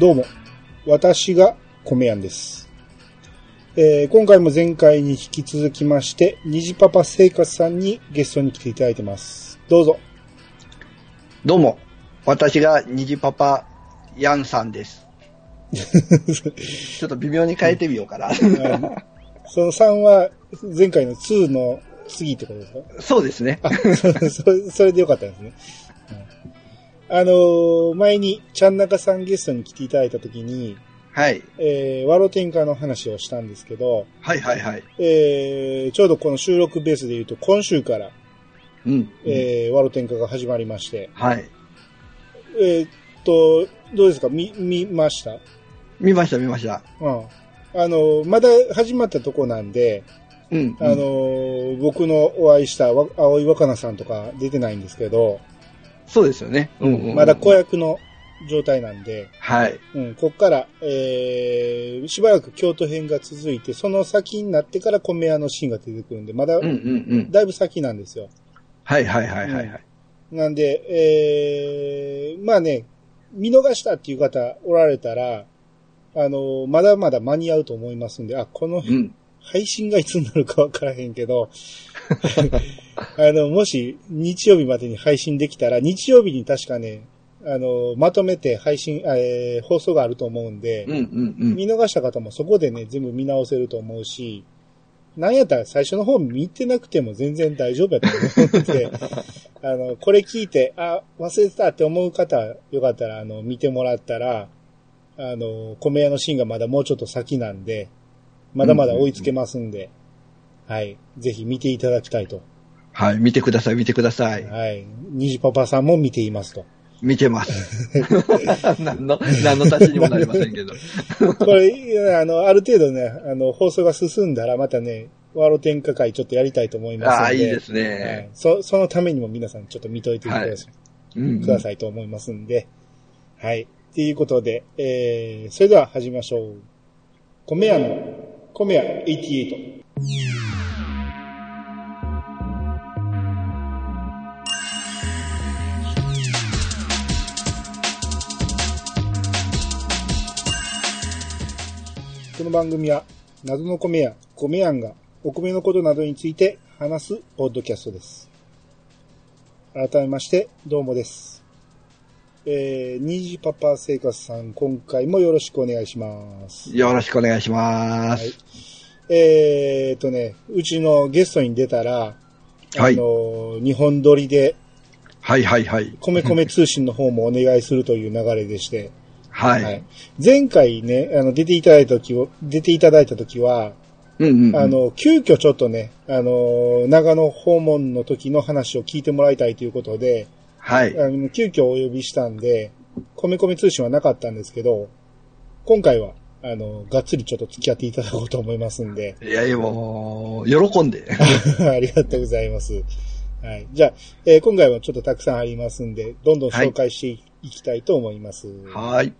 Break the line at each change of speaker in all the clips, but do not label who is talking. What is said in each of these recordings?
どうも、私が米やんです。えー今回も前回に引き続きまして、虹パパ生活さんにゲストに来ていただいてます。どうぞ。
どうも、私が虹パパヤンさんです。ちょっと微妙に変えてみようかな。
あのその3は前回の2の次ってことですか？
そうですね。
あ、そそそれでよかったんですね。うんあのー前に、ちゃんなかさんゲストに来ていただいたときに、
はい。
えー、ワロ天下の話をしたんですけど、
はいはいはい。
えー、ちょうどこの収録ベースで言うと、今週から、
うん。
えー、ワロ天下が始まりまして、
はい。
えーっと、どうですか？見、見ました？
見ました見ました。
うん。あの、まだ始まったとこなんで、
うん。
あの、僕のお会いしたわ青井若菜さんとか出てないんですけど、
そうですよね。うんうんうん
まだ子役の状態なんで、
はい。
うん、こっから、えー、しばらく京都編が続いて、その先になってから米屋のシーンが出てくるんで、まだ
うんうんうん。
だいぶ先なんですよ。
はいはいはいはいはい。
なんで、えー、まあね、見逃したっていう方おられたら、あの、まだまだ間に合うと思いますんで、あ、この
うん。
配信がいつになるかわからへんけど、あの、もし日曜日までに配信できたら、日曜日に確かね、あの、まとめて配信、えー放送があると思うんで、
うんうんうん。
見逃した方もそこでね、全部見直せると思うし、なんやったら最初の方見てなくても全然大丈夫やと思うので、あの、これ聞いて、あ、忘れてたって思う方、よかったら、あの、見てもらったら、あの、米屋のシーンがまだもうちょっと先なんで、まだまだ追いつけますんで、はい。ぜひ見ていただきたいと。
はい。見てください見てください。
はい。虹パパさんも見ていますと。
見てます。何の、何の足しにもなりませんけど。
これ、あの、ある程度ね、あの、放送が進んだら、またね、ワロ天下会ちょっとやりたいと思いますので。
ああ、いいです
はい
ね。
そ、そのためにも皆さんちょっと見といてください,、
うん
くださいと思いますんで。はい。っていうことで、えー、それでは始めましょう。米屋の、米屋88。この番組は、謎の米屋、米屋がお米のことなどについて話すポッドキャストです。改めまして、どうもです。えー、ニジパパ生活さん、今回もよろしくお願いします。
よろしくお願いしま
はい
す。。
えーとね、うちのゲストに出たら、あ
はい
の、日本撮りで、
はいはいはい。
米米通信の方もお願いするという流れでして、
はい。
はい前回ね、あの、出ていただいた時を、出ていただいた時は、
うんうんうん。
あの、急遽ちょっとね、あの、長野訪問の時の話を聞いてもらいたいということで、
はい。
あの急遽お呼びしたんで、米米通信はなかったんですけど、今回は、あの、がっつりちょっと付き合っていただこうと思いますんで、
いやいやもう、喜んで。
ありがとうございます。はい。じゃあ、えー今回はちょっとたくさんありますんで、どんどん紹介していきたいと思います。
はい。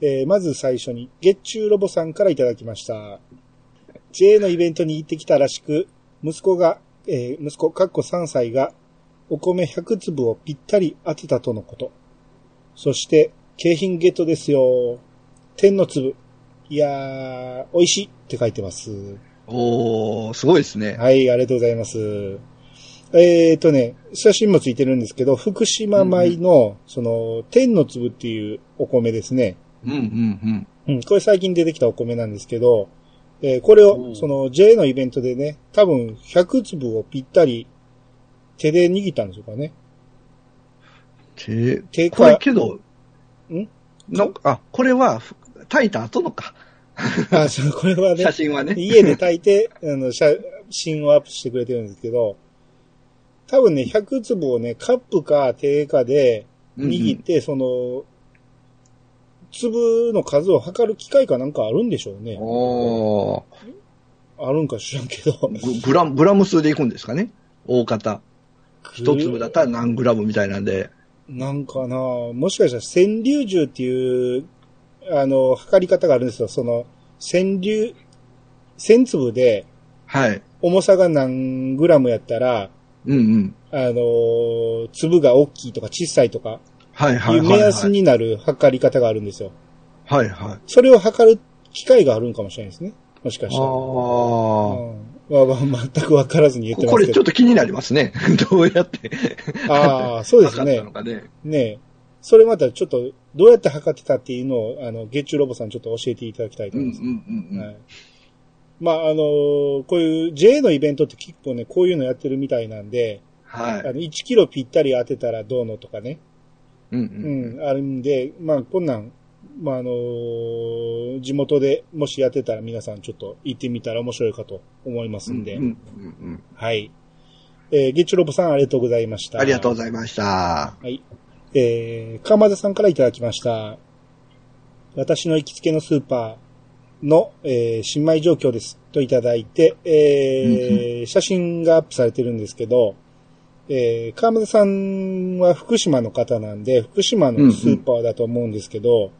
えーまず最初に、月中ロボさんからいただきました。JA のイベントに行ってきたらしく、息子が、えー息子、かっこ3歳が、お米100粒をぴったり当てたとのこと。そして、景品ゲットですよ。天の粒。いやー、美味しいって書いてます。
おー、すごいですね。
はい、ありがとうございます。えーとね、写真もついてるんですけど、福島米の、その、天の粒っていうお米ですね。
うんうん
うん、これ最近出てきたお米なんですけど、えーこれを、
うん
その JA のイベントでね、多分100粒をぴったり手で握ったんでしょうかね。
て
手か
これけど、
ん？
の、あ、これは、ふ炊いた後のか。
あ、そう、これはね
写、真はね。
家で炊いて、あの、写真をアップしてくれてるんですけど、多分ね、100粒をね、カップか手かで握って、その、粒の数を測る機械かなんかあるんでしょうね。
おー
あるんか知らんけど。
ググラム、グラム数でいくんですかね大方。一粒だったら何グラムみたいなんで。
なんかなもしかしたら川柳重っていう、あの、測り方があるんですよ。その、川柳、千粒で
はい。
重さが何グラムやったら、
うんうん。
あの、粒が大きいとか小さいとか、
はいはいいうはい、
目
はい。
安になる測り方があるんですよ。
はいはい。
それを測る機会があるんかもしれないですね。もしかしたら。
あ
うんまあ、全くわからずに言って
あ。
ますけど。
これちょっと気になりますね。どうやって。
ああ、そうですね
測ったの。かね。
ねえ。それまたちょっと、どうやって測ってたっていうのを、あの、月中ロボさんちょっと教えていただきたいと
うんう
思います。
んうんうん。
はい。まあ、あのーこういう JA のイベントって結構ね、こういうのやってるみたいなんで、
はい。
あの、1キロぴったり当てたらどうのとかね。
うんう
うんん、あるんで、まあ、こんなん、まあ、あのー地元でもしやってたら皆さんちょっと行ってみたら面白いかと思いますんで、
うんうんうん
はい。えー、ゲッチュロボさんありがとうございました。
ありがとうご
い
ざいました。
はい。えー、川田さんからいただきました。私の行きつけのスーパーの、えー新米状況です。といただいて、えー写真がアップされてるんですけど、えー、川田さんは福島の方なんで、福島のスーパーだと思うんですけど、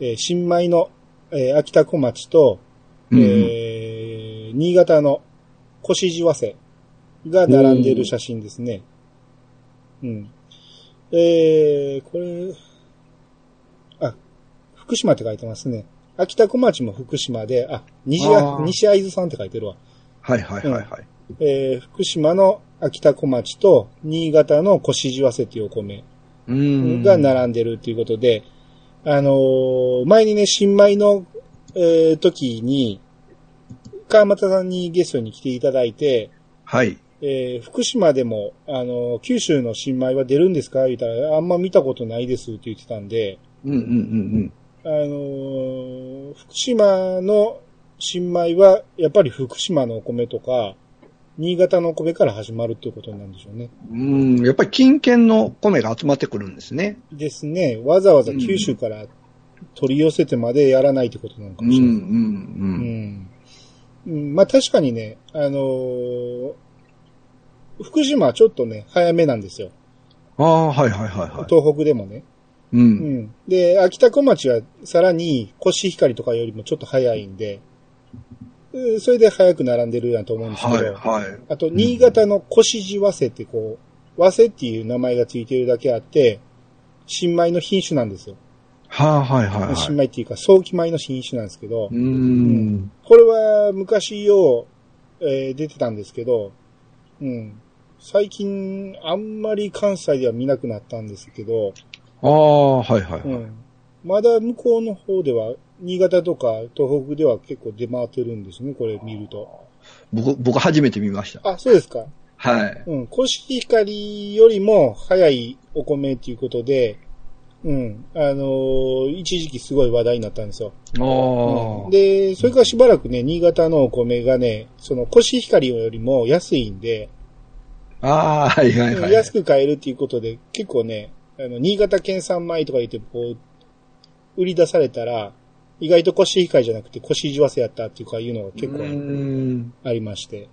えー新米の、えー秋田小町と、
うんうん
えー新潟の越路和瀬が並んでいる写真ですね。うん。えー、これ、あ、福島って書いてますね。秋田小町も福島で、あ、西あ西会津さんって書いてるわ。
はいはいはいはい。
えー、福島の秋田小町と新潟の越路和瀬っていうお米
うん。
が並んでるっていうことで、あのー前にね、新米の、えー時に、川又さんにゲストに来ていただいて、
はい。
えー福島でも、あのー九州の新米は出るんですか？言ったら、あんま見たことないですって言ってたんで、
うんうんうん
あのー福島の新米は、やっぱり福島のお米とか、新潟のお米から始まるっていうことなんでしょうね。
うん。うん。やっぱり近県の米が集まってくるんですね。
ですね。わざわざ九州から取り寄せてまでやらないってことなのかもしれない。
う。
うんん。うんまあ確かにね、あのー福島はちょっとね、早めなんですよ。
ああ、はいはいはいはい。
東北でもね。
う。
うんん。で、秋田小町はさらにコシヒカリとかよりもちょっと早いんで、うんそれで早く並んでるやと思うんですけど、
はいはい。
あと、新潟の越路和瀬ってこう、和瀬っていう名前がついてるだけあって、新米の品種なんですよ。
はあ、はいはい
新
はい。
米っていうか、早期米の品種なんですけど、
うーん。
これは昔よう、えー出てたんですけど、うん。最近、あんまり関西では見なくなったんですけど、
ああ、はいはい。
うん。まだ向こうの方では、新潟とか東北では結構出回ってるんですね、これ見ると。
僕、僕初めて見ました。
あ、そうですか。
はい。
うん。コシヒカリよりも早いお米っていうことで、うん。あのー一時期すごい話題になったんですよ。
ああ。
で、それからしばらくね、新潟のお米がね、そのコシヒカリよりも安いんで、
ああ、はいはいはい。
安く買えるっていうことで、結構ね、あの、新潟県産米とか言って、こう、売り出されたら、意外とコシヒカリじゃなくてコシジワセやったっていうかいうのが結構。ありまして。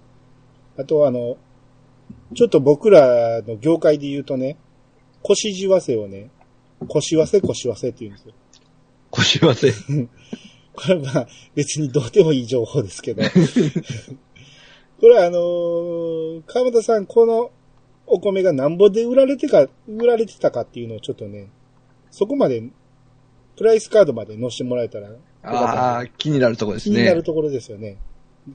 あとあの、ちょっと僕らの業界で言うとね、コシジワセをね、コシワセコシワセって言うんですよ。
腰忘れ。
これはまあ別にどうでもいい情報ですけど。これはあのー川本さん、このお米がなんぼで売られてか、売られてたかっていうのをちょっとね、そこまで、プライスカードまで載せてもらえたら、
ああ、気になるところです
気になる
ね。
ところですよね。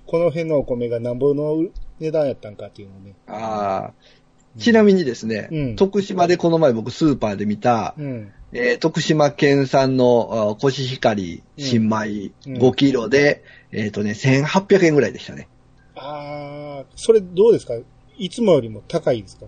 この辺のお米がなんぼの値段やったんかっていうのをね。
ああ。ちなみにですね、
うん
徳島でこの前僕スーパーで見た、
うん。
えー徳島県産のあコシヒカリ新米
うん
5キロで、えっ、とね、1800円ぐらいでしたね。
ああ、それどうですか？いつもよりも高いですか？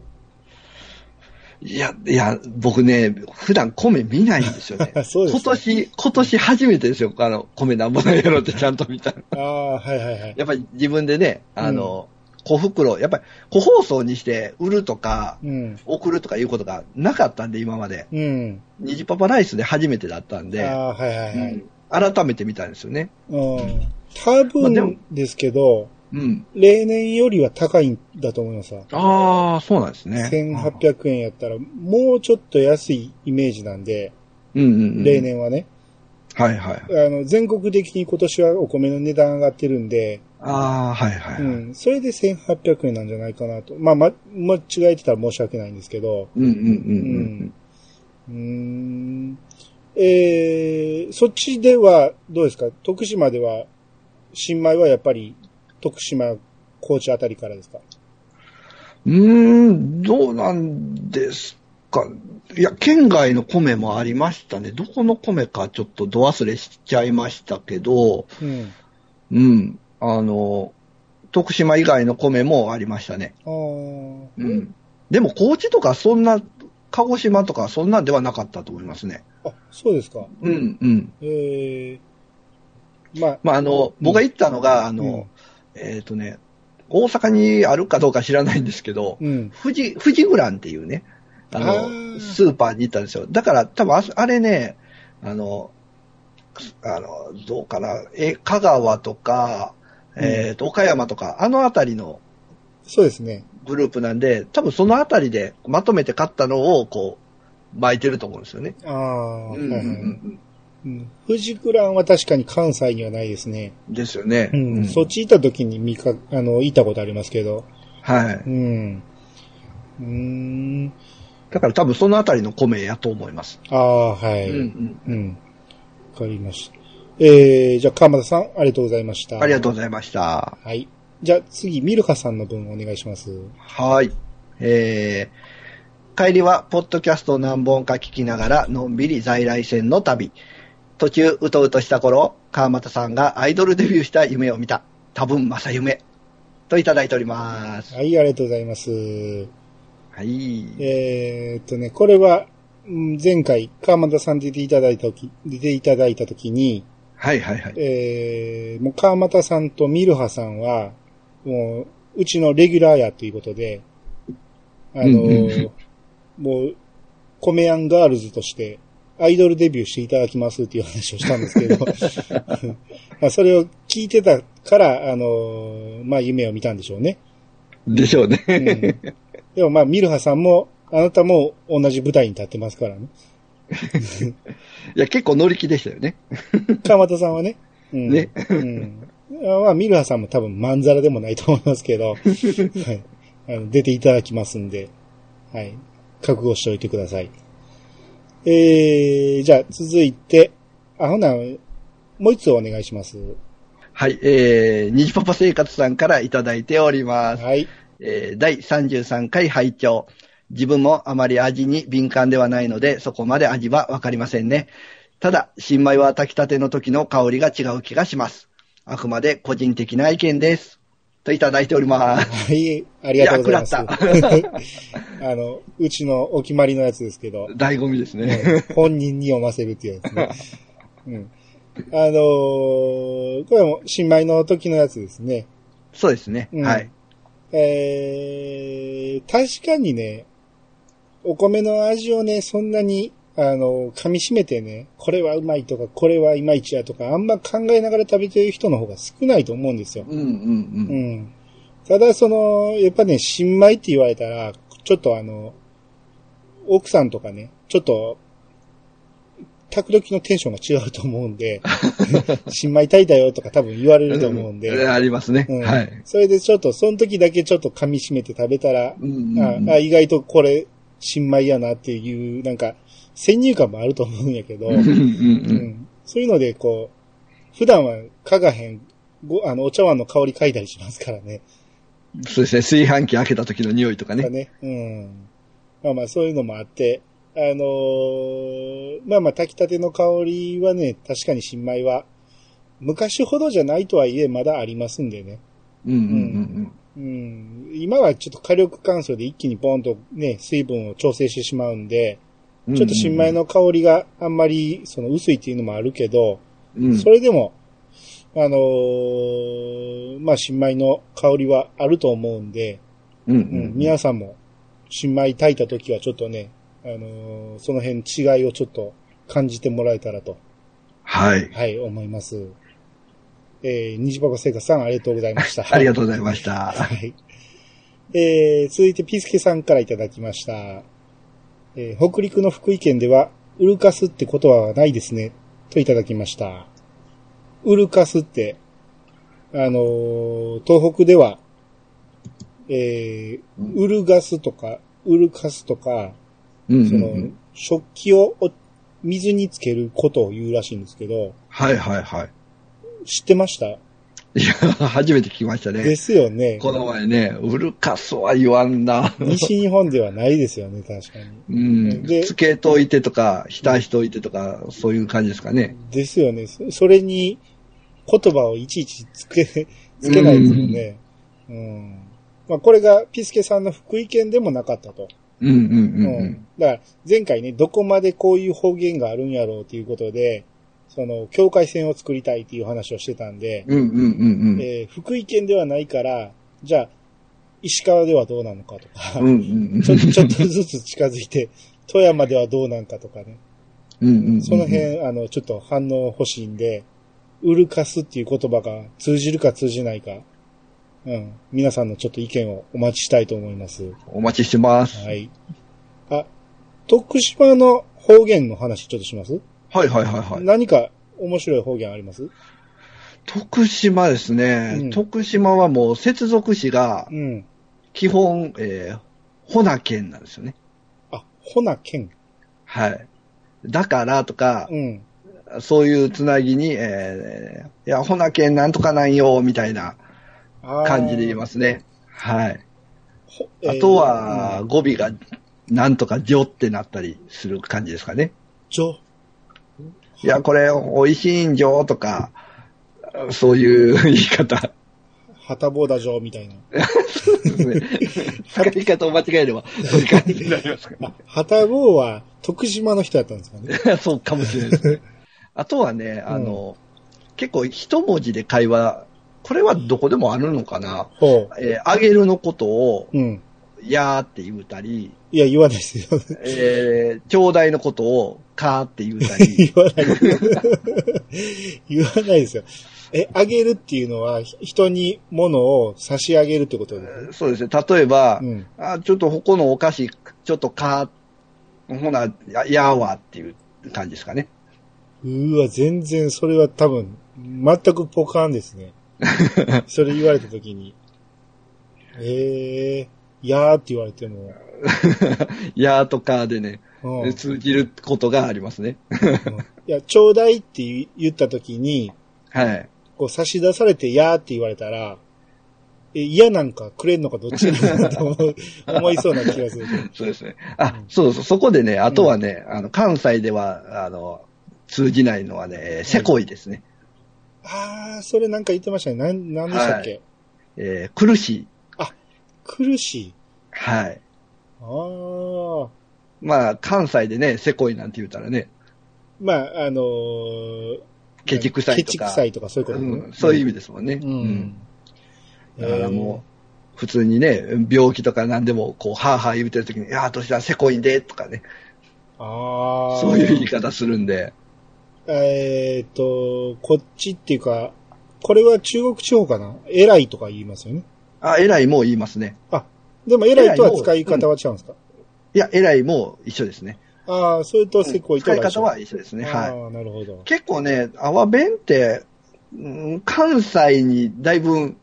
いや、いや、僕ね、普段米見ないんですよね。
そうですか
今年、今年初めてですよ。あの、米なんぼなんやろってちゃんと見たの。
ああ、はいはいはい。
やっぱり自分でね、あの、小袋、やっぱり小包装にして売るとか、
うん。
送るとかいうことがなかったんで、今まで。
うん。
ニジパパライスで初めてだったんで、
ああ、はいはいはい。
うん改めて見たんですよね。
うん。多分ですけど、
うん。
例年よりは高いんだと思いますわ。
ああ、そうなんですね。
1800円やったら、もうちょっと安いイメージなんで、
うんうんうん。
例。年はね。
はいはい。
あの、全国的に今年はお米の値段上がってるんで、
ああ、はいはい。
う
うん
ん。それで1800円なんじゃないかなと。まあ、ま、間違えてたら申し訳ないんですけど、
うんうんうん
うーん。えー、そっちでは、どうですか？徳島では、新米はやっぱり、徳島、高知あたりからですか？
うーん、どうなんですか。いや、県外の米もありましたね。どこの米かちょっとど忘れしちゃいましたけど、
うん。
うん。あの、徳島以外の米もありましたね。
あー
うん。でも、高知とかそんな、鹿児島とかそんなんではなかったと思いますね。
あ、そうですか。
うん、うん。
えー、まあ、
まあ、あの、僕が行ったのが、あの、
うん
えっ、とね、大阪にあるかどうか知らないんですけど、
うん。
富士、富士グランっていうね、あの、スーパーに行ったんですよ。だから多分ああれね、あの、あの、どうかな、え、香川とか、えっ、と、岡山とか、あのあたりの
そうですね。
グループなんで、多分そのあたりでまとめて買ったのを、こう、巻いてると思うんですよね。
ああ、
うんうん。
富士クランは確かに関西にはないですね。
うんですよね。
うん。そっち行った時に見か、あの、行ったことありますけど。
はい。
うん。うーん。
だから多分そのあたりの米やと思います。
ああ、はい。
うん
うん。
うん
わかりました。えー、じゃあ、川又さん、ありがとうございました。
ありがとうございました。
はい。じゃあ、次、ミルカさんの分お願いします。
はい。えー、帰りは、ポッドキャストを何本か聞きながら、のんびり在来線の旅。途中、うとうとした頃、川又さんがアイドルデビューした夢を見た。多分、正夢。といただいております。
はい、ありがとうございます。
はい。
えーっとね、これは、うん前回、川又さん出ていただいたとき、出ていただいたときに、
はいはいはい。
えー、もう川又さんとミルハさんは、もう、うちのレギュラーやということで、あの
うんうん
ーもう、コメヤンガールズとして、アイドルデビューしていただきますっていう話をしたんですけど、まあそれを聞いてたから、あのーまあ夢を見たんでしょうね。
でしょうね。
うん、でもまあ、ミルハさんも、あなたも同じ舞台に立ってますからね。
いや、結構乗り気でしたよね。
川又さんはね。うん、
ね
うん。まあ、ミルハさんも多分まんざらでもないと思いますけど、はい。あの出ていただきますんで、はい。覚悟しておいてください。えー、じゃあ続いて、あ、ほな、もう一つお願いします。
はい。えー、にじパパ生活さんからいただいております。
はい。
えー第33回拝聴自分もあまり味に敏感ではないので、そこまで味はわかりませんね。ただ、新米は炊きたての時の香りが違う気がします。あくまで個人的な意見です。といただいております。
はい。ありがとうございます。あの、うちのお決まりのやつですけど、
醍醐味ですね。
本人に読ませるっていうやつね。うん。あのーこれも新米の時のやつですね。
そうですね。
うん
はい。
えー、確かにね、お米の味をね、そんなに、あの、噛み締めてね、これはうまいとか、これはいまいちやとか、あんま考えながら食べてる人の方が少ないと思うんですよ。
うんうん
う
うん。
ん。ただ、その、やっぱね、新米って言われたら、ちょっとあの、奥さんとかね、ちょっと、炊く時のテンションが違うと思うんで、新米炊いたよとか多分言われると思うんで、
んありますね。
うん
はい。
それでちょっと、その時だけちょっと噛み締めて食べたら、
うんうんうん
ああ意外とこれ、新米やなっていう、なんか、先入観もあると思うんやけど、
うんうんう
うんんそういうので、こう、普段は嗅がへん、ごあの、お茶碗の香り嗅いだりしますからね。
そうですね。炊飯器開けた時の匂いとかね。
ね。うん。まあまあ、そういうのもあって、あのーまあまあ、炊きたての香りはね、確かに新米は、昔ほどじゃないとはいえ、まだありますんでね。
うんうん
うん。今はちょっと火力乾燥で一気にポンとね、水分を調整してしまうんで、
うんうん。
ちょっと新米の香りがあんまり、その薄いっていうのもあるけど、
うん、
それでも、あのーまあ、新米の香りはあると思うんで、
うんう
うんん、皆さんも、新米炊いた時はちょっとね、あのーその辺違いをちょっと感じてもらえたらと、
はい。
はい、思います。えー、虹パパ生活さんありがとうございました。
ありがとうございました。
はい。えー、続いてピースケさんからいただきました。えー北陸の福井県では、ウルカスってことはないですね。といただきました。ウルカスって、あのー東北では、えー、ウルガスとか、ウルカスとか、
うんうん
その、食器をお水につけることを言うらしいんですけど、
はいはいはい。
知ってました？
いや、初めて聞きましたね。
ですよね。
この前ね、ウルカスは言わんな。
西日本ではないですよね、確かに。
うん。
で
つけといてとか、浸しといてとか、そういう感じですかね。
ですよね。そそれに言葉をいちいちつけ、つけないですよね。うん。まあこれがピスケさんの福井県でもなかったと。
うんうんうん
う
うんん。
だから前回ね、どこまでこういう方言があるんやろうということで、その境界線を作りたいっていう話をしてたんで、
うんうんうんうん。
えー福井県ではないから、じゃあ、石川ではどうなのかとか、
うんうんうん。
ちょちょっとずつ近づいて、富山ではどうなんかとかね。
うんうんうん。
その辺、あの、ちょっと反応欲しいんで、ウルカスっていう言葉が通じるか通じないか、うん。皆さんのちょっと意見をお待ちしたいと思います。
お待ちしてます。
はい。あ、徳島の方言の話ちょっとします、
はいはいはいはい。
何か面白い方言あります？
徳島ですね。
うん
徳島はもう接続詞が
うん。
基本、えー、ほなけんなんですよね。
あ、ほなけん。
はい。だからとか
う、ん。
そういうつなぎに、えー、いや、ほなけんなんとかなんよ、みたいな感じで言いますね。はい。
ほ
あとは、、語尾が、なんとかじょってなったりする感じですかね。
ちょ、
いや、これ、美味しいんじょとか、そういう言い方。
はたぼうだじょ、みたいな。
使い方を間違えれば、そういう感じになりますか
あ、はたぼうは徳島の人だったんですかね。
ら。そうかもしれないですね。あとはね、あの、結構一文字で会話、これはどこでもあるのかな。
ほ
えーあげるのことを、
う。うん。
やーって言うたり、
いや、言わないですよ。
えー、ちょうだいのことを、かーって言うたり、
言わない。言わないですよ。え、あげるっていうのは、ひ人に物を差し上げるってことです。
そうですね。例えば、
うん。
あちょっとここのお菓子、ちょっとかー、ほな、ややーわっていう感じですかね。
うーわ、全然それは多分、全くポカーンですね。それ言われたときに。ええー、やーって言われても。
やーとかーでね、通じることがありますね。
いや、ちょうだいって言ったときに、
はい。
こう差し出されてやーって言われたら、え、嫌なんかくれんのかどっちなのかと思いそうな気がする。
そうですね。あ、そうそう、そこでね、あとはね、あの、関西では、あの、通じないのはね、えーせこいですね。
あー、それなんか言ってましたね。なん、なんでしたっけ、
えー苦しい。
苦しい。
はい。
あー。
まあ、関西でね、せこいなんて言うたらね、
まあ、あのー、
ケチくさいとか。
ケチくさいとかそういうこと。ね、
うん。そういう意味ですもんね。
うん。
だからもう、普通にね、病気とか何でも、こう、はぁはぁ言うてるときに、いや、どうしたらせこいんで、とかね、
う、あー。
そういう言い方するんで、
えーっと、こっちっていうか、これは中国地方かな？偉いとか言いますよね。
あ、偉いも言いますね。
でも偉いとは使い方は違うんですか、
いや、偉いも一緒ですね。
ああ、それとせこいと一緒
使い方は一緒ですね。はい。
ああ、なるほど。
結構ね、阿波弁って、うん関西にだいぶ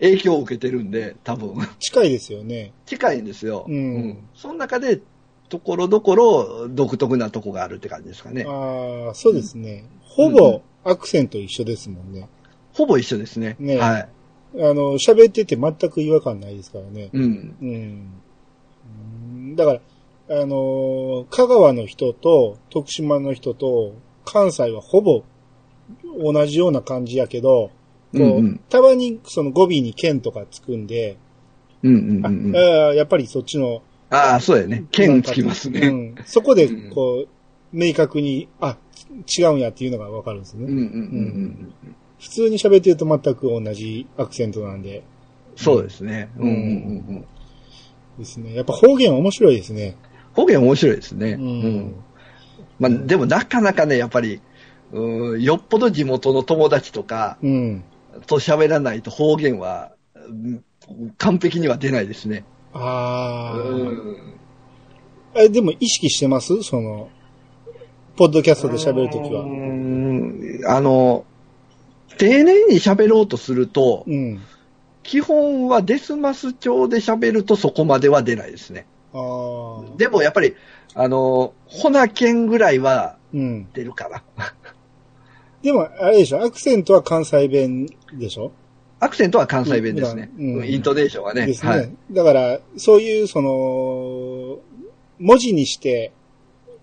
影響を受けてるんで、多分、
近いですよね。
近いんですよ。
うん
その中で、ところどころ独特なとこがあるって感じですかね。
ああ、そうですね。ほぼアクセント一緒ですもんね。
ほぼ一緒ですね。
ね
はい。
あの、喋ってて全く違和感ないですからね。
うん。
うん。うんだから、あのー香川の人と徳島の人と関西はほぼ同じような感じやけど、こう
うんうん
たまにその語尾に剣とかつくんで、
うんうんうんうん。
あやっぱりそっちの、
ああ、そうやね。剣つきます
う
ね。
ん、そこでこう、明確に、あ、違うんやっていうのがわかるんですね。
うんうんうんうん。
普通に喋ってると全く同じアクセントなんで。
そうですね。
うん
うんうんうんうん。
ですね。やっぱ方言面白いですね。
方言面白いですね。
う
うんん。まあ、でもなかなかね、やっぱり、うんよっぽど地元の友達とか
うん。
と喋らないと方言は、うん完璧には出ないですね。
ああ。
うん
え、でも意識してます？その、ポッドキャストで喋るときは
う。んあの、丁寧に喋ろうとすると、
うん。
基本はデスマス調で喋るとそこまでは出ないですね。でもやっぱり、あの、ほなけんぐらいは
うん。
出るかな。
でも、あれでしょ、アクセントは関西弁でしょ？
アクセントは関西弁ですね。
うんうん
イントネーションはね。
ですね。
はい。
だから、そういう、その、文字にして、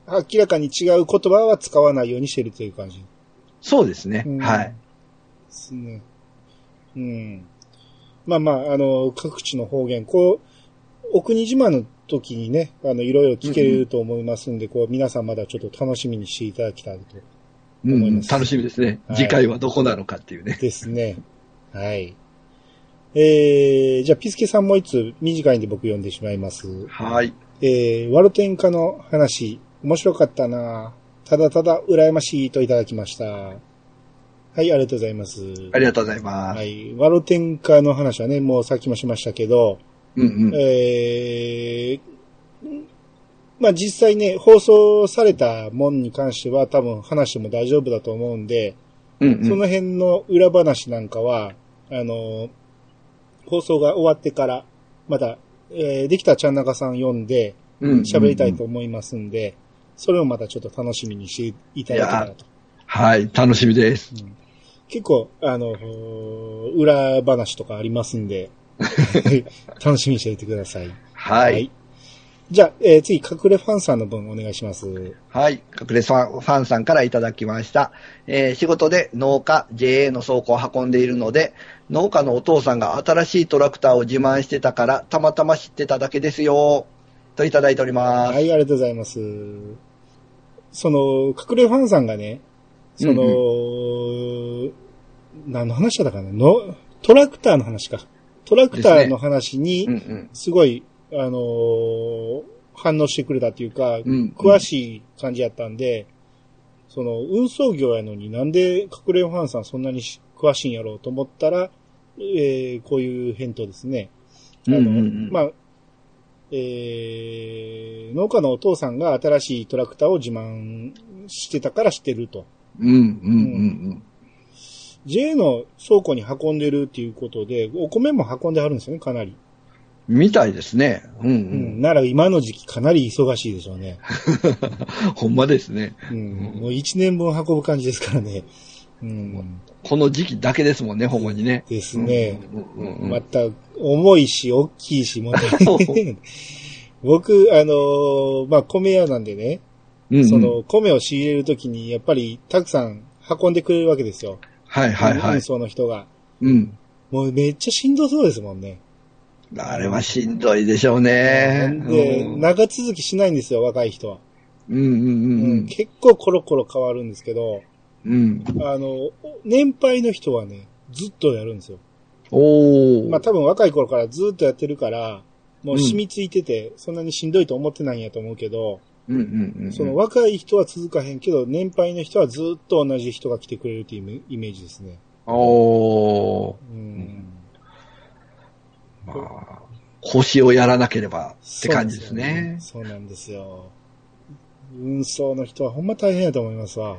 明らかに違う言葉は使わないようにしてるという感じで
そうですね。
うん
はい。
すね。うん。まあまあ、あの、各地の方言、こう、お国島の時にね、あの、いろいろ聞けると思いますんで、こう、皆さんまだちょっと楽しみにしていただきたいと。
うん
思います
楽しみですね、
はい
次回はどこなのかっていうね。
ですね。はい。えー、じゃあ、ピスケさんもう一つ短いんで僕読んでしまいます。
はい。
えー、ワルテンカの話、面白かったなただただ羨ましいといただきました。はい、ありがとうございます。
ありがとうございます。
はい。ワルテンカの話はね、もうさっきもしましたけど、
うんうん。
えー、まあ実際ね、放送されたもんに関しては多分話しても大丈夫だと思うんで、
うんうん
その辺の裏話なんかは、あの、放送が終わってから、また、えーできたらちゃんなかさん読んで、
うん
喋りたいと思いますんで、それをまたちょっと楽しみにしていただけたらと。
はい、楽しみです。
結構、あの、裏話とかありますんで、楽しみにしていてください。
はい。
じゃあ、えー次、隠れファンさんの分お願いします。
はい。隠れファンファンさんからいただきました。えー仕事で農家 JA の倉庫を運んでいるので、農家のお父さんが新しいトラクターを自慢してたから、たまたま知ってただけですよ。といただいております。
はい、ありがとうございます。その、隠れファンさんがね、その、何の話だったかな？の、トラクターの話か。トラクターの話に
うん、うん。
すごい、あのー反応してくれたっていうか、
うん
詳しい感じやったんで、その、運送業やのになんで隠れファンさんそんなにし詳しいんやろうと思ったら、えーこういう返答ですね。あの、
うんうんうん
まあ、えー農家のお父さんが新しいトラクターを自慢してたから知ってると。
うん、うん、うん。
JA の倉庫に運んでるっていうことで、お米も運んであるんですよね、かなり。
みたいですね。うん、う
うん。
ん。
なら今の時期かなり忙しいでしょうね。
ほんまですね。
うん。もう一年分運ぶ感じですからね。うん。
この時期だけですもんね、ほんまにね。
ですね。
うんうんうん
また、重いし、大きいし、もうね 僕、あのーまあ、米屋なんでね、
うんうん
その、米を仕入れるときに、やっぱり、たくさん運んでくれるわけですよ。
はいはいはい。
運送の人が。
うん。
もうめっちゃしんどそうですもんね。
あれはしんどいでしょうね。
で、
うん
長続きしないんですよ、若い人は。
うんうんうん
結構コロコロ変わるんですけど、
うん。
あの、年配の人はね、ずっとやるんですよ。
おー。
まあ多分若い頃からずっとやってるから、もう染みついてて、そんなにしんどいと思ってないんやと思うけど、
うんうんうん。
その若い人は続かへんけど、年配の人はずっと同じ人が来てくれるっていうイメージですね。
おー。
うん。
まあ、腰をやらなければって感じですね。
そうなんですよ。運送の人はほんま大変やと思いますわ。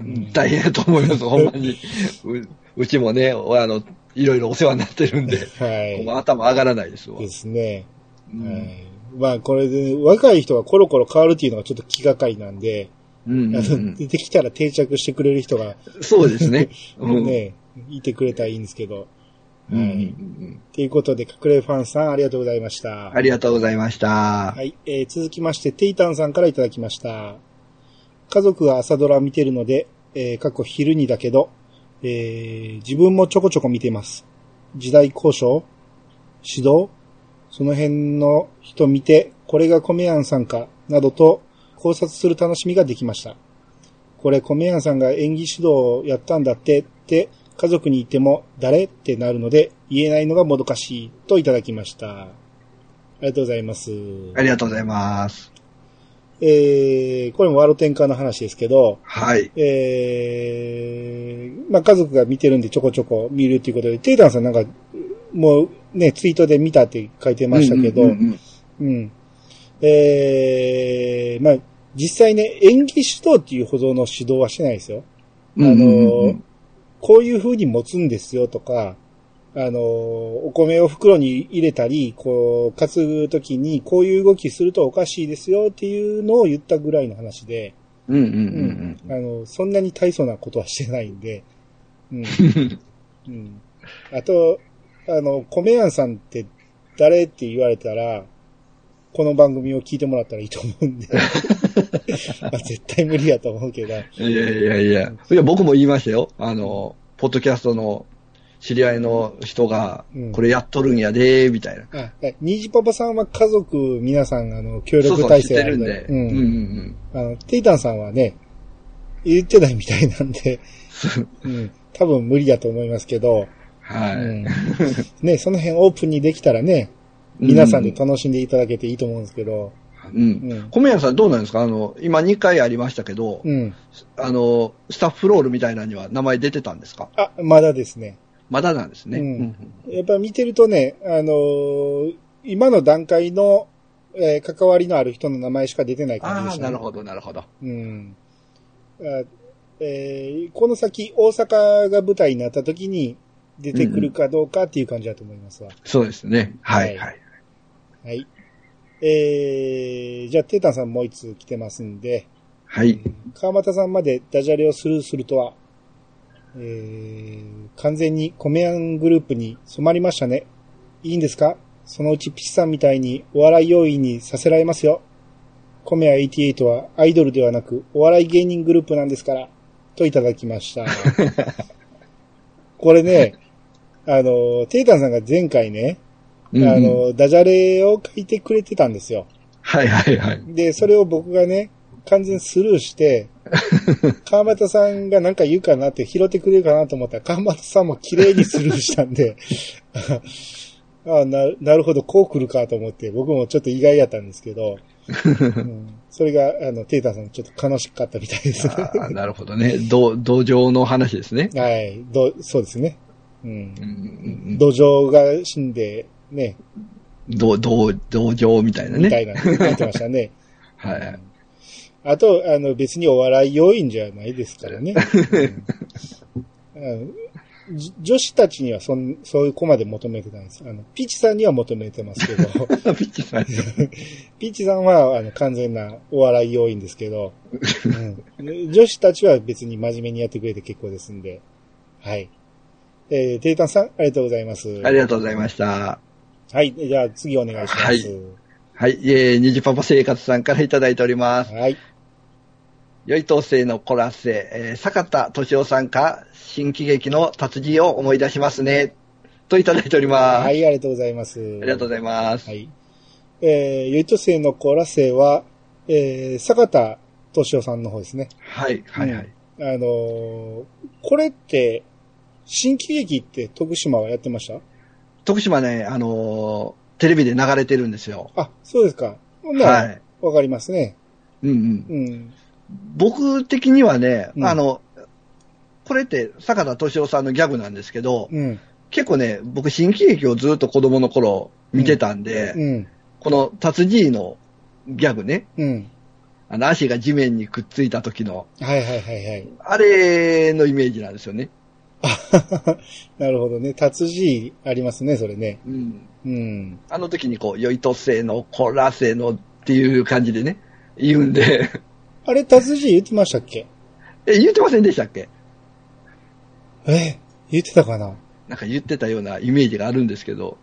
うん
大変だと思います、ほんまに。ううちもね、おあの、いろいろお世話になってるんで、
はい。
頭上がらないですわ。
ですね。
うん
はい。まあこれで、若い人がコロコロ変わるっていうのがちょっと気がかりなんで、
うんうんうん
出てきたら定着してくれる人が
そうですね。うん
ね、いてくれたらいいんですけど。
うんうんう
はい。
ん
ということで、隠れファンさんありがとうございました。
ありがとうございました。
はい。えー続きまして、テイタンさんからいただきました。家族が朝ドラ見てるので、えー過去昼にだけど、えー自分もちょこちょこ見てます。時代交渉指導その辺の人見て、これが米庵さんか、などと考察する楽しみができました。これ米庵さんが演技指導をやったんだって、って家族に言っても誰ってなるので言えないのがもどかしいといただきました。ありがとうございます。
ありがとうございます。
えー、これもワロテンカの話ですけど、
はい。
えー、まあ家族が見てるんでちょこちょこ見るっていうことで、テイタンさんなんか、もうね、ツイートで見たって書いてましたけど、
うんうんうん
うん。えー、まあ実際ね、演技指導っていうほどの指導はしてないですよ。
うん
あの
うんうんうん
こういう風に持つんですよとか、あの、お米を袋に入れたり、こう、担ぐときにこういう動きするとおかしいですよっていうのを言ったぐらいの話で、
うんうんうん
あの、そんなに大層なことはしてないんで、うん。うん。あと、あの、米やんさんって誰って言われたら、この番組を聞いてもらったらいいと思うんで。まあ、絶対無理やと思うけど。
うん。いやいやいや。いや、僕も言いましたよ。あの、ポッドキャストの知り合いの人が
うん、
これやっとるんやで、みたいな。
あ、ニジパパさんは家族皆さん、あの、協力体制
知ってるんで。
う
うんうん
ん。
うん。
あの、テイタンさんはね、言ってないみたいなんで、うん。多分無理だと思いますけど、
はい。
うん。ね、その辺オープンにできたらね、皆さんで楽しんでいただけていいと思うんですけど、
うん
うん。
米屋さんどうなんですか？あの、今2回ありましたけど、
うん。
あの、スタッフロールみたいなのには名前出てたんですか？
あ、まだですね。
まだなんですね。
うんやっぱ見てるとね、あのー今の段階の、えー関わりのある人の名前しか出てない感じ
ああ、
でした、ね。
なるほど、なるほど。
うん。あえーこの先、大阪が舞台になった時に出てくるかどうかっていう感じだと思いますわ。
そうですね。はい、
はい
はい。
はい。えー、じゃあ、テータンさんもう一つ来てますんで、
はい。
川又さんまでダジャレをスルーするとは、えー、完全にコメアングループに染まりましたね。いいんですか？そのうちピチさんみたいにお笑い要員にさせられますよ。コメア88はアイドルではなくお笑い芸人グループなんですから、といただきました。これね、あの、テイタンさんが前回ね、
うんうん
あの、ダジャレを書いてくれてたんですよ。
はい、はい、はい。
で、それを僕がね、完全スルーして、川又さんがなんか言うかなって拾ってくれるかなと思ったら、川又さんも綺麗にスルーしたんで、あななるほど、こう来るかと思って、僕もちょっと意外やったんですけど、うんそれが、あの、テータさんちょっと悲しかったみたいです。
あーなるほどね。ど土壌の話ですね。
はい、どそうですね。うん土壌が死んで、ね、
ど土土壌みたいなね。
みたいなの言ってましたね。
はい。
あと、あの、別にお笑い要因じゃないですからね。うん女子たちにはそん、そういう子まで求めてないです。あの、ピーチさんには求めてますけど、
ピッチさん。
ピーチさんは、あの、完全なお笑い要因ですけど、うん女子たちは別に真面目にやってくれて結構ですんで、はい。えー、テイタンさん、ありがとうございます。
ありがとうございました。
はい。じゃあ次お願いします。
はいはい。えー、にじパパ生活さんからいただいております。
はい。
良い統制のコラッセ、えー、坂田敏夫さんから新喜劇の達人を思い出しますね。といただいております。
はい、ありがとうございます。
ありがとうございます。
はい。えー、ゆいと生のコーラ生は、えー、坂田敏夫さんの方ですね。
はい、はい、はい。
あのーこれって、新喜劇って徳島はやってました？
徳島ね、あのーテレビで流れてるんですよ。
あ、そうですか。ほんなら
はい。
わかりますね。
うんうん。
うん。
僕的にはね、
うん
あの、これって坂田敏夫さんのギャグなんですけど、
うん。
結構ね、僕新喜劇をずっと子供の頃見てたんで、
うん。
この達人のギャグね、
うん。
あの足が地面にくっついた時の、
はいはいはいはい。
あれのイメージなんですよね。
なるほどね。達人ありますね、それね。
うん。
うん。
あの時にこう、良いとせの、こらせのっていう感じでね、言うんで、
あれ、達人言ってましたっけ？
え、言ってませんでしたっけ？
え、言ってたかな？
なんか言ってたようなイメージがあるんですけど、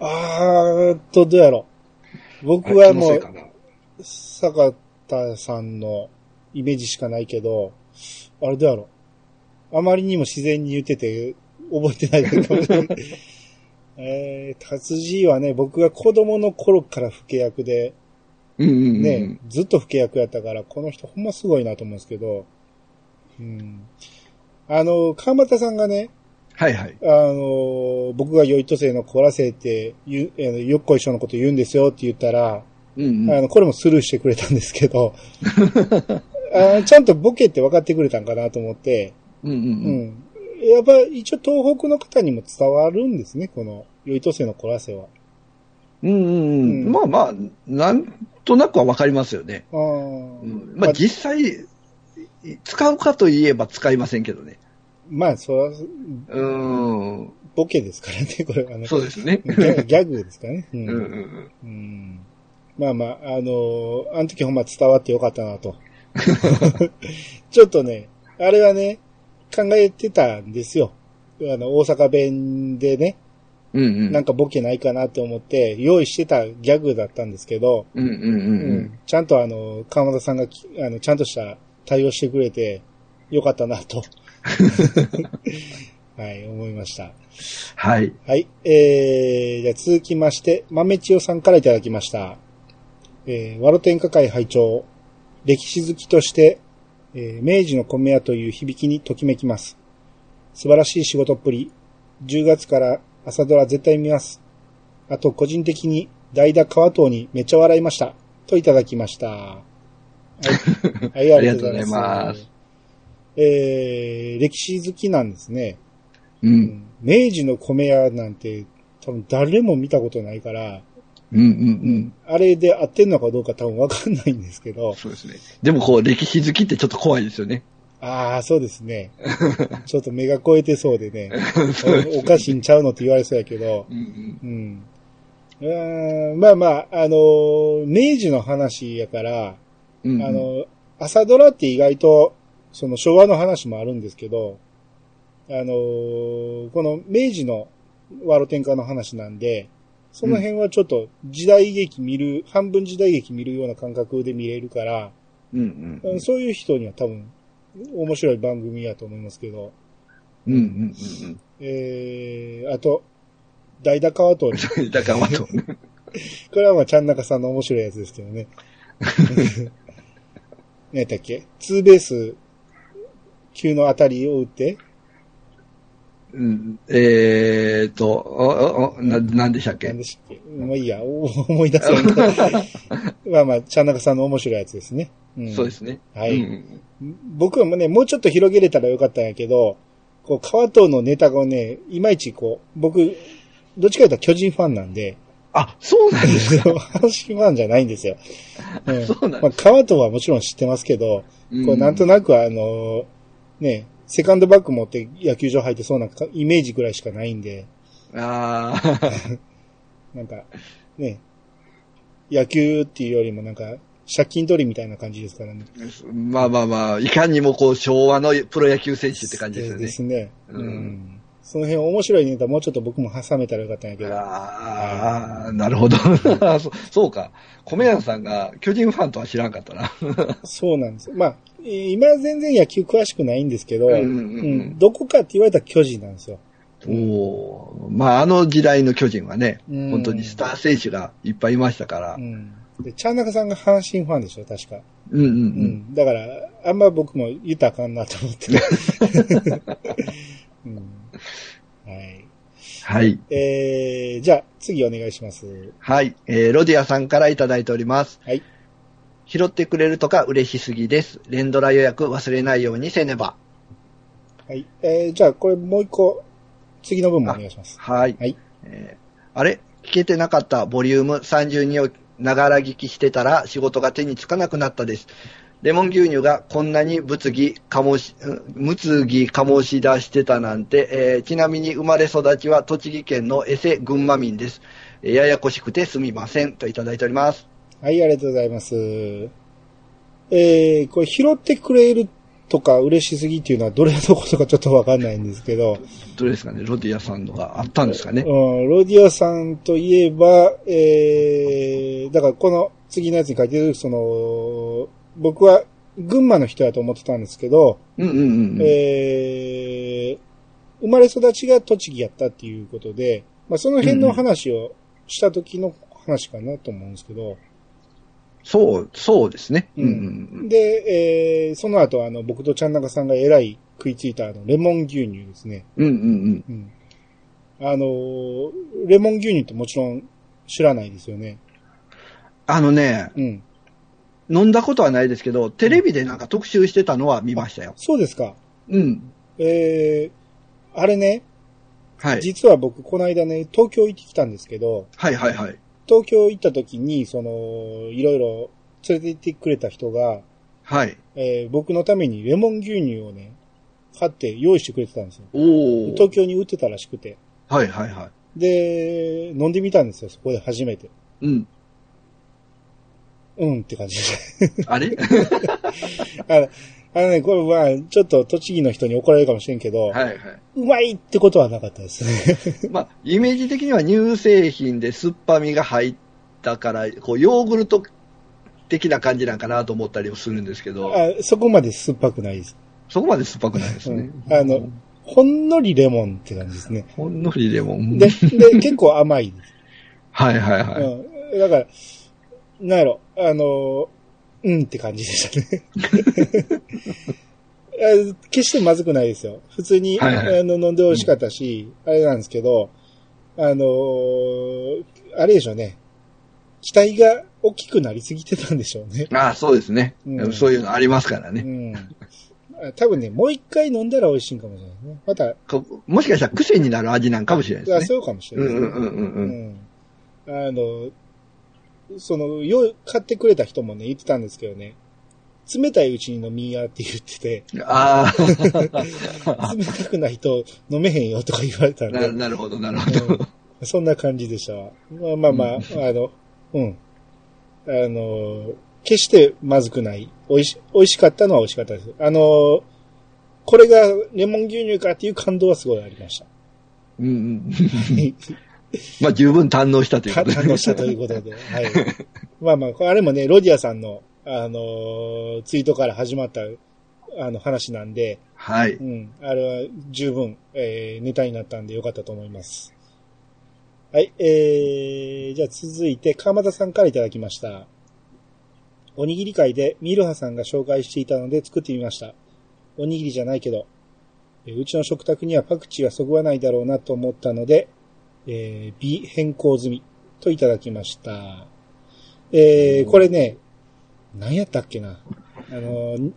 あーっと、どうやろう。僕はもう坂田さんのイメージしかないけど、あれどうやろう。あまりにも自然に言ってて、覚えてないだけ。えー、達人はね、僕が子供の頃から老け役で、
うんうんうん。
ね、ずっと老け役やったから、この人ほんますごいなと思うんですけど、うん。あの、川又さんがね、
はいはい。
あの、僕が良いとせのコラセって言う、あのよっこいしょのこと言うんですよって言ったら、
うんうん。
あの、これもスルーしてくれたんですけど、あのちゃんとボケって分かってくれたんかなと思って、
うんうん
う
うん。
ん。やっぱ一応東北の方にも伝わるんですね、この、良いとせのコラセは。
うんうんう
うん
ん。まあまあ、なんとなくはわかりますよね。
あー
うんまあ実際、使うかといえば使いませんけどね。
まあ、それは、
うーん。
ボケですからね、これはね。
そうですね。
ギャギャグですからね。うん
うんうんうん。
うんまあまあ、あのーあの時ほんま伝わってよかったなと。ちょっとね、あれはね、考えてたんですよ。あの、大阪弁でね、
うんうん。
なんかボケないかなって思って、用意してたギャグだったんですけど、
うんうんうんうん。
ちゃんとあの、川田さんがきあの、ちゃんとした対応してくれて、よかったなと。はい、思いました。
はい。
はい。えー、じゃあ続きまして、豆千代さんからいただきました。えー、ワロ天下会会長、歴史好きとして、えー明治の米屋という響きにときめきます。素晴らしい仕事っぷり。10月から朝ドラ絶対見ます。あと、個人的に代打川藤にめっちゃ笑いました。といただきました。はい。はい、ありがとうございます。えー、歴史好きなんですね。
う。
うんん明治の米屋なんて多分誰も見たことないから、
うんうんうん。
あれで合ってんのかどうか多分わかんないんですけど、
そうですね。でもこう、歴史好きってちょっと怖いですよね。
ああ、そうですね。ちょっと目が超えてそうでね、おおかしいんちゃうのって言われそうやけど、
うん
うん。うーんまあまあ、あのー明治の話やから、
うん。うん
あ、の、朝ドラって意外と、その昭和の話もあるんですけど、あのーこの明治のワロ天下の話なんで、その辺はちょっと時代劇見る、半分時代劇見るような感覚で見れるから、
うんうん。
そういう人には多分面白い番組やと思いますけど、
うんうんうん
えー、あと、代打川と、
うん。だからまと。
これはまあ、ちゃんなかさんの面白いやつですけどね。何やったっけ？ツーベース級の当たりを打って、
うん、えーと、おおおな、なんでしたっけ？
何でしたっけ？もういいや、お思い出せない。まあまあ、ちゃんなかさんの面白いやつですね。ん。
そうですね。
はい。
うん。
僕はもうね、もうちょっと広げれたらよかったんやけど、こう、川藤のネタがね、いまいちこう、僕、どっちかというと巨人ファンなんで、
あ、そうなんですか？
阪神ファンじゃないんですよ。うん。
そうなんです
まあ、川藤はもちろん知ってますけど、こうなんとなくあの、ね、セカンドバッグ持って野球場入ってそうなかイメージぐらいしかないんで、
ああ、
なんか、ね、野球っていうよりもなんか、借金取りみたいな感じですからね。
まあまあまあ、いかにもこう、昭和のプロ野球選手って感じですよね。
ですね。
うん
うん。その辺面白いネタもうちょっと僕も挟めたらよかったんやけど。
ああ、なるほど。そそうか。米屋さんが巨人ファンとは知らんかったな。
そうなんですよ。まあ、えー今は全然野球詳しくないんですけど、
うんうんうん
どこかって言われたら巨人なんですよ。
おおまああの時代の巨人はね、
うん
本当にスター選手がいっぱいいましたから。
うん。で、チャンナカさんが阪神ファンでしょ、確か。
うんうんう。
うんん。だから、あんま僕も言ったらあかんなと思って。うん、はい。
はい。
えー、じゃあ、次お願いします。
はい。えー、ロディアさんからいただいております。
はい。
拾ってくれるとか嬉しすぎです。連ドラ予約忘れないようにせねば。
はい。えー、じゃあ、これもう一個、次の分もお願いします。
はい。
はい。
えーあれ？聞けてなかったボリューム32をながら聞きしてたら仕事が手につかなくなったです。レモン牛乳がこんなに物議かもし、うん物議醸し出してたなんて、えーちなみに生まれ育ちは栃木県のエセ群馬民です。えーややこしくてすみません。といただいております。
はい、ありがとうございます。えー、これ拾ってくれるとか嬉しすぎっていうのはどれのことかちょっとわかんないんですけど、
どれですかね？ロディアさんのがあったんですかね？
うん、ロディオさんといえば、えー、だからこの次のやつに書いてる、その、僕は群馬の人やと思ってたんですけど、
うんうんうんうん。
えー、生まれ育ちが栃木やったっていうことで、まあその辺の話をした時の話かなと思うんですけど、
そう、そうですね。
う
うん
で、えー、その後あの、僕とちゃんなかさんがえらい食いついたあの、レモン牛乳ですね。
うん。うんうん
うん。あのーレモン牛乳ってもちろん知らないですよね。
あのね、
うん。
飲んだことはないですけど、テレビでなんか特集してたのは見ましたよ。
そうですか。
うん。
えー、あれね、
はい。
実は僕この間ね、東京行ってきたんですけど、
はいはいはい。
東京行った時に、その、いろいろ連れて行ってくれた人が、
はい。
えー僕のためにレモン牛乳をね、買って用意してくれてたんですよ。
おお。
東京に売ってたらしくて。
はいはいは
で、飲んでみたんですよ、そこで初めて。
い。うん。
うんって感じで。
あれ？
あの、あのね、これは、ちょっと栃木の人に怒られるかもしれんけど、
はいはい。
うまいってことはなかったですね。
まあ、イメージ的には乳製品で酸っぱみが入ったから、こう、ヨーグルト的な感じなんかなと思ったりもするんですけど、
あそこまで酸っぱくないです。
そこまで酸っぱくないです
う
ね。
んあの、ほんのりレモンって感じですね。
ほんのりレモン。
で、で、結構甘いです。
はいはいはい。
うん。だから、なんやろ、あの、うんって感じでしたね。あ決してまずくないですよ。普通に、
はいはい
あの飲んで美味しかったし、あれなんですけど、あのーあれでしょうね。期待が大きくなりすぎてたんでしょうね。
ああ、そうですね、
うん
そういうのありますからね。
うん。あ多分ね、もう一回飲んだら美味しいんかもしれないね。また、
こもしかしたら癖になる味なんかもしれないですね。
あそうかもしれないですね。
うんうんうんうん
うんあの、その、よ、買ってくれた人もね、言ってたんですけどね、冷たいうちに飲みやって言ってて、
あ
冷たくないと飲めへんよとか言われた
あ、
ん
な
で、
なるほど、なるほど。
そんな感じでしたわ。まあまあまあ、あの、うん。あの、決してまずくない。美味し、美味しかったのは美味しかったです。あの、これがレモン牛乳かっていう感動はすごいありました。
うんうん、まあ、十分堪能したということで。
堪能したということで。はい。まあまあ、あれもね、ロディアさんの、あのーツイートから始まった、あの話なんで、
はい。
うん、あれは十分、えーネタになったんでよかったと思います。はい、えー、じゃあ続いて、川又さんからいただきました。おにぎり会でミルハさんが紹介していたので作ってみました。おにぎりじゃないけど、えーうちの食卓にはパクチーはそぐわないだろうなと思ったので、えー、美変更済みといただきました。えー、これね、何やったっけな。あのー、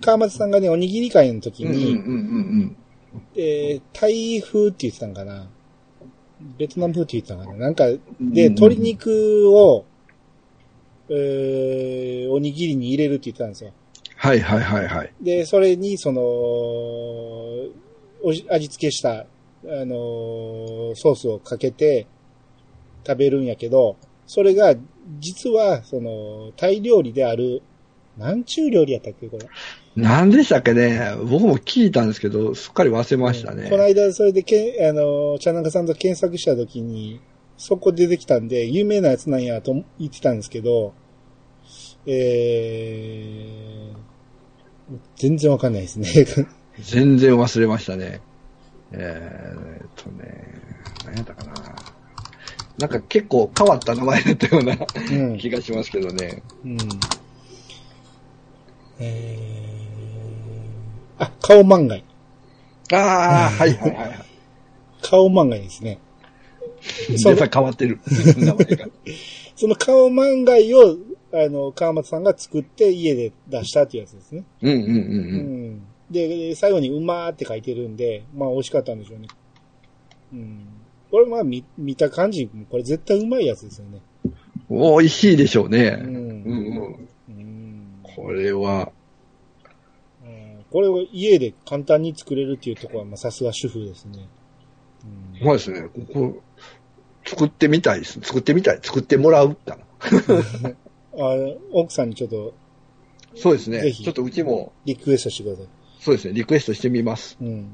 川松さんがね、おにぎり会の時に、
うんうんうんうん
えー、タイ風って言ってたんかな。ベトナム風って言ってたんかな。なんか、
うん
で、鶏肉を、えー、おにぎりに入れるって言ってたんですよ。
はいはいはいはい。
で、それに、その、おじ味付けした、あのーソースをかけて食べるんやけど、それが、実は、その、タイ料理である、なんちゅう料理やったっけ、これ。
何でしたっけね僕も聞いたんですけど、すっかり忘れましたね。
この間、それでけん、あの、茶中さんと検索したときに、そこ出てきたんで、有名なやつなんやと言ってたんですけど、えー、全然わかんないですね。
全然忘れましたね。えーっとね、何やったかな。なんか結構変わった名前だったような
うん。
気がしますけどね。
うん。えー、あ、顔漫画。
ああ、はいはいはいはい。
顔漫画ですね。そ
やっぱり変わってる。
その顔漫画を、あの、川松さんが作って家で出したっていうやつですね。う
うんうんうんうん。
ん。で、最後にうまーって書いてるんで、まあ美味しかったんでしょうね。うん。これまあ見、見た感じ、これ絶対うまいやつですよね。
美味しいでしょうね。
う
うんんうん。
うん。
これは、
うんこれを家で簡単に作れるっていうところは、まあさすが主婦ですね。うん
まあですね、ここ、作ってみたいです。作ってみたい。作ってもらうかな。
あ奥さんにちょっと
そうですね。
ぜひ
ちょっとうちも、
リクエストしてください。
そうですね、リクエストしてみます。
うん。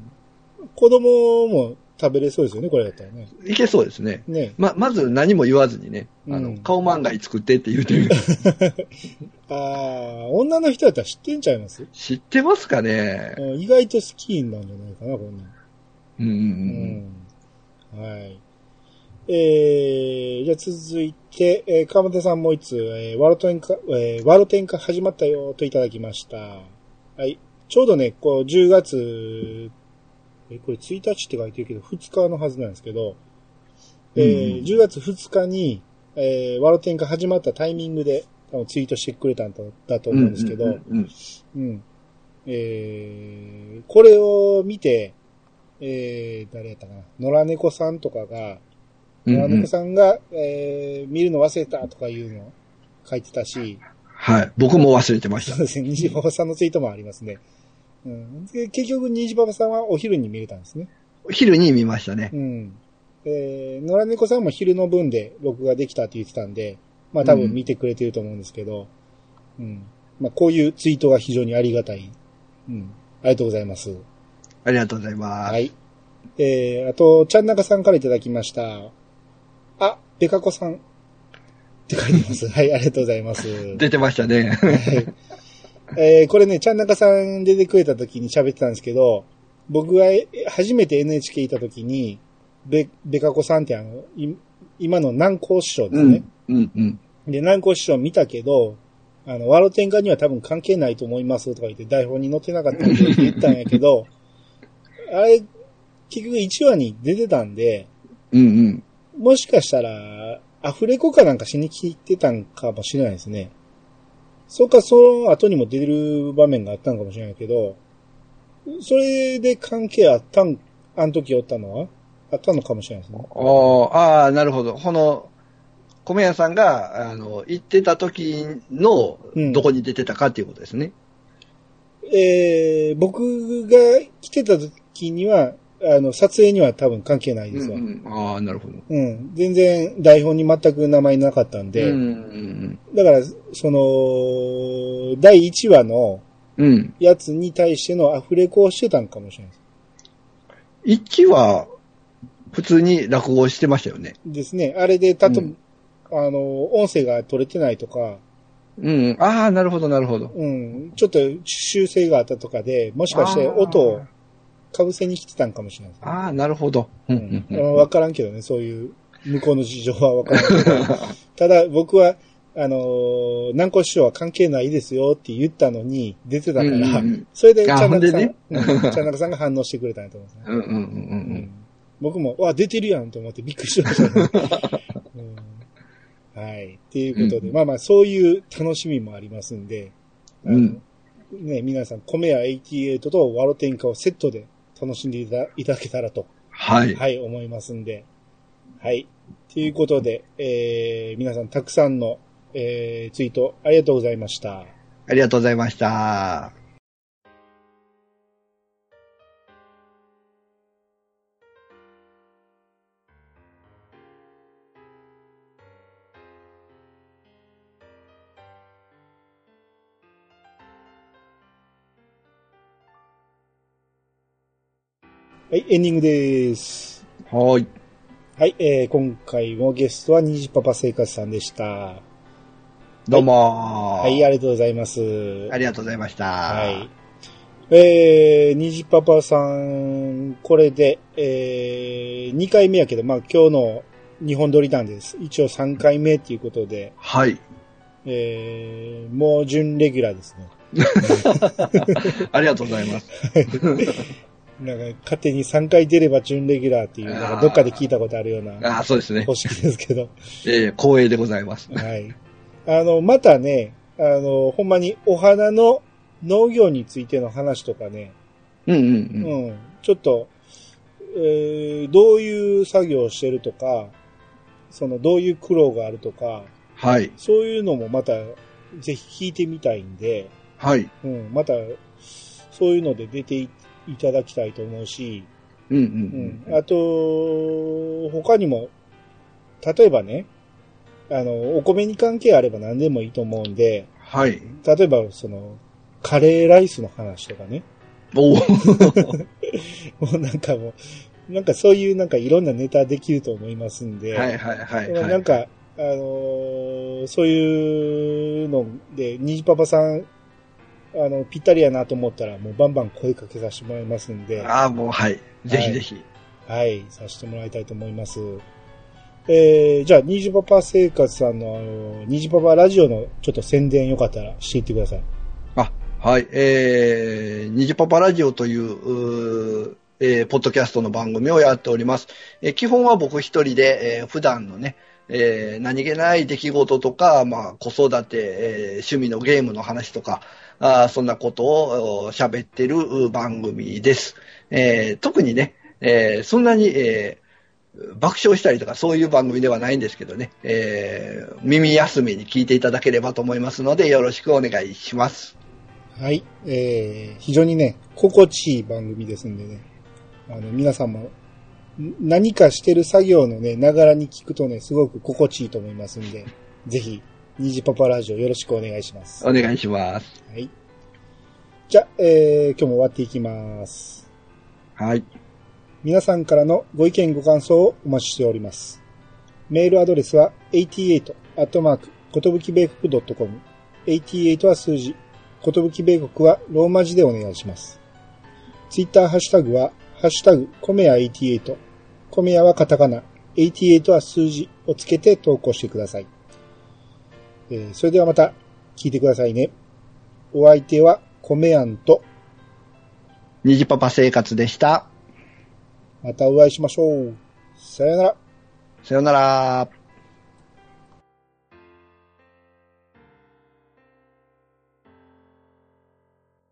子供も食べれそうですよね、これだったらね。
いけそうですね。
ね。
ま、まず何も言わずにね、あの、
うん
顔漫画作ってって言うてみる。
ああ、女の人だったら知ってんちゃいます？
知ってますかね
うん意外と好きなんじゃないかな、こんなん。
うんうん
う
うん。
ん。はい。えー、じゃあ続いて、えー、川本さんもう一つ、えー、ワロテンカ、えー、ワロテンカ始まったよといただきました。はい。ちょうどね、こう、10月、えーこれ1日って書いてるけど、2日のはずなんですけど、えー
うん
10月2日に、えー、ワロテンカ始まったタイミングで、多分ツイートしてくれたんだだと思うんですけど、
うんうん
うん。えー、これを見て、えー、誰やったかな、野良猫さんとかが、野良猫さんが、えー、見るの忘れたとかいうのを書いてたし、
はい。僕も忘れてました。
そうですね、虹パパさんのツイートもありますね。うん、で結局、虹パパさんはお昼に見れたんですね。
昼に見ましたね
う。ん。えー、野良猫さんも昼の分で録画できたって言ってたんで、まあ多分見てくれてると思うんですけど、うん。まあこういうツイートが非常にありがたい。うん。ありがとうございます。
ありがとうございます。
はい。えー、あと、ちゃんなかさんからいただきました。あ、ベカコさん。って書いてます。はい、ありがとうございます。
出てましたね。
えーこれね、ちゃんなかさん出てくれた時に喋ってたんですけど、僕がえ初めて NHK いた時に、べ、べかこさんってあの、い今の南光師匠ですね。
うん。うん。うん。
で、南光師匠見たけど、あの、ワロテンカには多分関係ないと思いますとか言って台本に載ってなかったんでって言ったんやけど、あれ、結局1話に出てたんで、
うん。うん。
もしかしたら、アフレコかなんかしに来てたんかもしれないですね。そっか、その後にも出る場面があったんかもしれないけど、それで関係あったん、あの時おったのは？あったのかもしれないですね。
おーああ、なるほど。この、米屋さんが、あの、行ってた時の
うん、
どこに出てたかっていうことですね。
えー、僕が来てた時には、あの、撮影には多分関係ないですわ。うん。
うんああ、なるほど。
全然台本に全く名前なかったんで、
うんうん
だから、その、第1話の
うん。うん。
やつに対してのアフレコをしてたんかもしれないです。
1は、普通に落語してましたよね。
ですね。あれで、たと、
うん
あの、音声が取れてないとか、
うん。ああ、なるほど、なるほど。
うん、ちょっと修正があったとかで、もしかして音を被せに来てたんかもしれないね。
ああ、なるほど。う
うん
うんうん
わからんけどね、そういう、向こうの事情はわからんけど。ただ、僕は、あのー南光師匠は関係ないですよって言ったのに、出てたから、
うんうんうん
それで、ち
あ
ゃんなかさん、ちゃんなかさんが反応してくれたんやと思うんですね。
うんうんうんう
うんん僕も、わ、出てるやんと思ってびっくりしましたね、うんはい。っていうことで、
うん
まあまあ、そういう楽しみもありますんで、
うん
ね、皆さん、米屋88とワロテンカをセットで楽しんでいたいただけたらと、
はい。
はい、思いますんで。はい。ということで、えー、皆さんたくさんの、えー、ツイートありがとうございました。
ありがとうございました。
はい、エンディングです。
はい。
はい、えー、今回もゲストは虹パパ生活さんでした。
どうもー
はい、ありがとうございます。
ありがとうございました。
はい。えー、虹パパさん、これで、えー、2回目やけど、まあ今日の日本撮りなんです。一応3回目っていうことで、
はい。
えー、もう準レギュラーですね。
ありがとうございます。
なんか勝手に3回出れば準レギュラーっていう、なんかどっかで聞いたことあるような
ああ、そうですね。
方式ですけど、
えー、光栄でございます。
はい。あの、またね、あの、ほんまにお花の農業についての話とかね、
うんうん
う
うん。
ん、ちょっと、えーどういう作業をしてるとか、その、どういう苦労があるとか、
はい。
そういうのもまた、ぜひ聞いてみたいんで、
はい。
うん、また、そういうので出ていいただきたいと思うし、
うんう
うんん、あと、他にも、例えばね、あの、お米に関係あれば何でもいいと思うんで、
はい。
例えば、その、カレーライスの話とかね、
おお
もうなんかもう、なんかそういうなんかいろんなネタできると思いますんで、
はいはいはい、はい。
なんか、あのーそういうので、ニジパパさん、あの、ぴったりやなと思ったら、もうバンバン声かけさせてもらいますんで、
ああ、もうはい。ぜひぜひ。
はい、させてもらいたいと思います。えー、じゃあ、ニジパパ生活さんの、あの、ニジパパラジオのちょっと宣伝よかったらしていってください。
あ、はい。えー、ニジパパラジオという、うーえー、ポッドキャストの番組をやっております。えー基本は僕一人で、えー普段のね、えー何気ない出来事とか、まあ、子育て、えー趣味のゲームの話とか、あそんなことを喋ってる番組です。えー特にね、えーそんなに、えー爆笑したりとかそういう番組ではないんですけどね、えー耳休みに聞いていただければと思いますので、よろしくお願いします。
はい。えー、非常にね、心地いい番組ですんでね。あの、皆さんも、何かしてる作業のね、ながらに聞くとね、すごく心地いいと思いますんで、ぜひ、ニジパパラジオよろしくお願いします。
お願いします。
はい。じゃあ、えー、今日も終わっていきます。
はい。
皆さんからのご意見ご感想をお待ちしております。メールアドレスは88アットマークことぶき米国 .com。88は数字。ことぶき米国はローマ字でお願いします。ツイッターハッシュタグは、ハッシュタグ、コメヤ88。コメヤはカタカナ。88は数字をつけて投稿してください。えーそれではまた聞いてくださいね。お相手はコメヤンと、
虹パパ生活でした。
またお会いしましょう。さよなら。
さよなら。